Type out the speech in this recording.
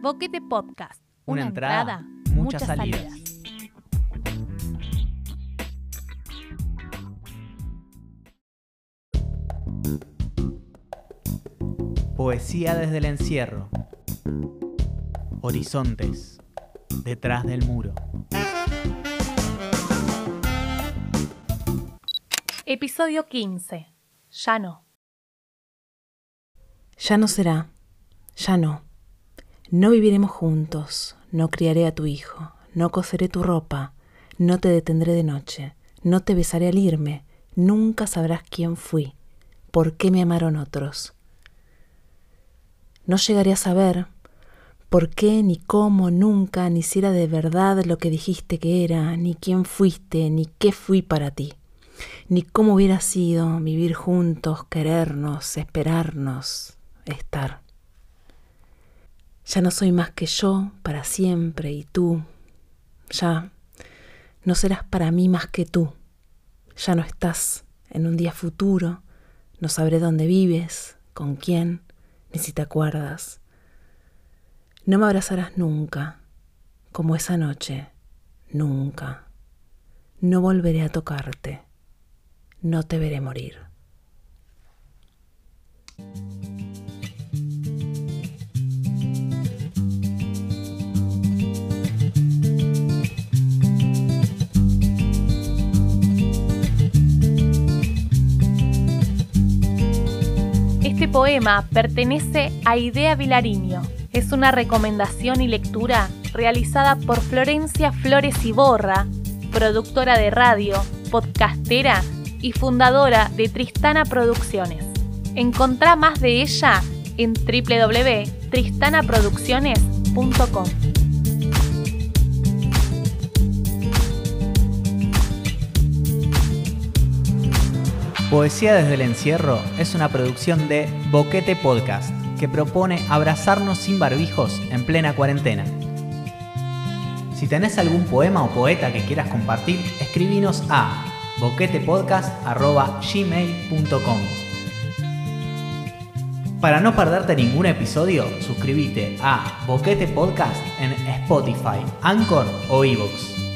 Boquete Podcast. Una Una, entrada, entrada, muchas muchas salidas. salidas. Poesía desde el encierro. Horizontes. Detrás del muro. Episodio 15. Ya no. Ya no será, ya no. No viviremos juntos, no criaré a tu hijo, no coseré tu ropa, no te detendré de noche, no te besaré al irme, nunca sabrás quién fui, por qué me amaron otros. No llegaré a saber por qué, ni cómo, nunca, ni si era de verdad lo que dijiste que era, ni quién fuiste, ni qué fui para ti ni cómo hubiera sido vivir juntos, querernos, esperarnos, estar. Ya no soy más que yo para siempre y tú. Ya no serás para mí más que tú. Ya no estás en un día futuro. No sabré dónde vives, con quién, ni si te acuerdas. No me abrazarás nunca, como esa noche, nunca. No volveré a tocarte no te veré morir. Poema pertenece a Idea Vilariño. Es una recomendación y lectura realizada por Florencia Flores Iborra, productora de radio, podcastera y fundadora de Tristana Producciones. Encontrá más de ella en www.tristanaproducciones.com. Poesía desde el encierro es una producción de Boquete Podcast que propone abrazarnos sin barbijos en plena cuarentena. Si tenés algún poema o poeta que quieras compartir, escribinos a boquetepodcast.gmail.com Para no perderte ningún episodio, suscríbete a Boquete Podcast en Spotify, Anchor o Evox.